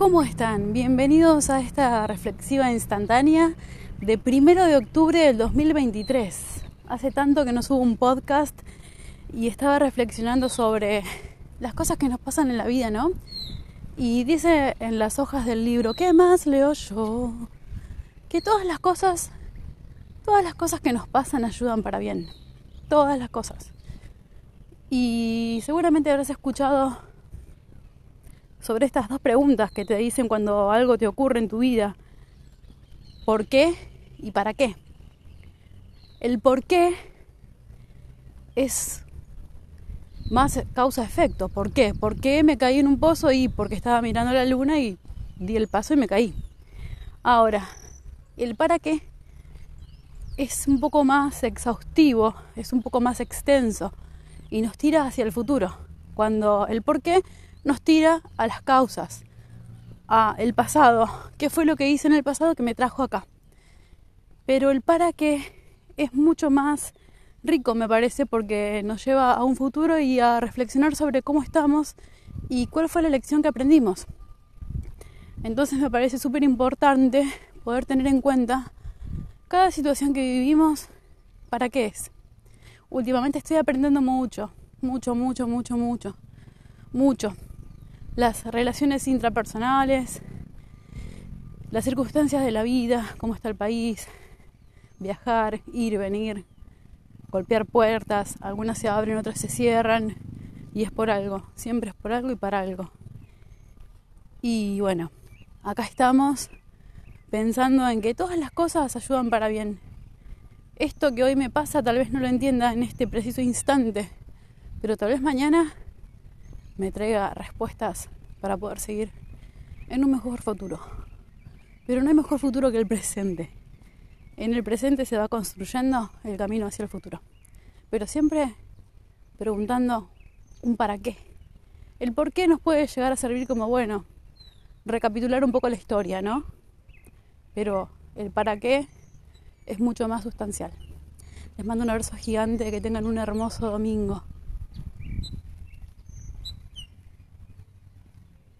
¿Cómo están? Bienvenidos a esta reflexiva instantánea de primero de octubre del 2023. Hace tanto que no subo un podcast y estaba reflexionando sobre las cosas que nos pasan en la vida, ¿no? Y dice en las hojas del libro, ¿qué más leo yo? Que todas las cosas, todas las cosas que nos pasan ayudan para bien. Todas las cosas. Y seguramente habrás escuchado sobre estas dos preguntas que te dicen cuando algo te ocurre en tu vida. ¿Por qué y para qué? El por qué es más causa-efecto. ¿Por qué? ¿Por qué me caí en un pozo y porque estaba mirando la luna y di el paso y me caí? Ahora, el para qué es un poco más exhaustivo, es un poco más extenso y nos tira hacia el futuro. Cuando el por qué nos tira a las causas, a el pasado, qué fue lo que hice en el pasado que me trajo acá. Pero el para qué es mucho más rico, me parece, porque nos lleva a un futuro y a reflexionar sobre cómo estamos y cuál fue la lección que aprendimos. Entonces me parece súper importante poder tener en cuenta cada situación que vivimos, para qué es. Últimamente estoy aprendiendo mucho, mucho, mucho, mucho, mucho, mucho las relaciones intrapersonales, las circunstancias de la vida, cómo está el país, viajar, ir, venir, golpear puertas, algunas se abren, otras se cierran, y es por algo, siempre es por algo y para algo. Y bueno, acá estamos pensando en que todas las cosas ayudan para bien. Esto que hoy me pasa tal vez no lo entienda en este preciso instante, pero tal vez mañana me traiga respuestas para poder seguir en un mejor futuro. Pero no hay mejor futuro que el presente. En el presente se va construyendo el camino hacia el futuro. Pero siempre preguntando un para qué. El por qué nos puede llegar a servir como, bueno, recapitular un poco la historia, ¿no? Pero el para qué es mucho más sustancial. Les mando un abrazo gigante, que tengan un hermoso domingo.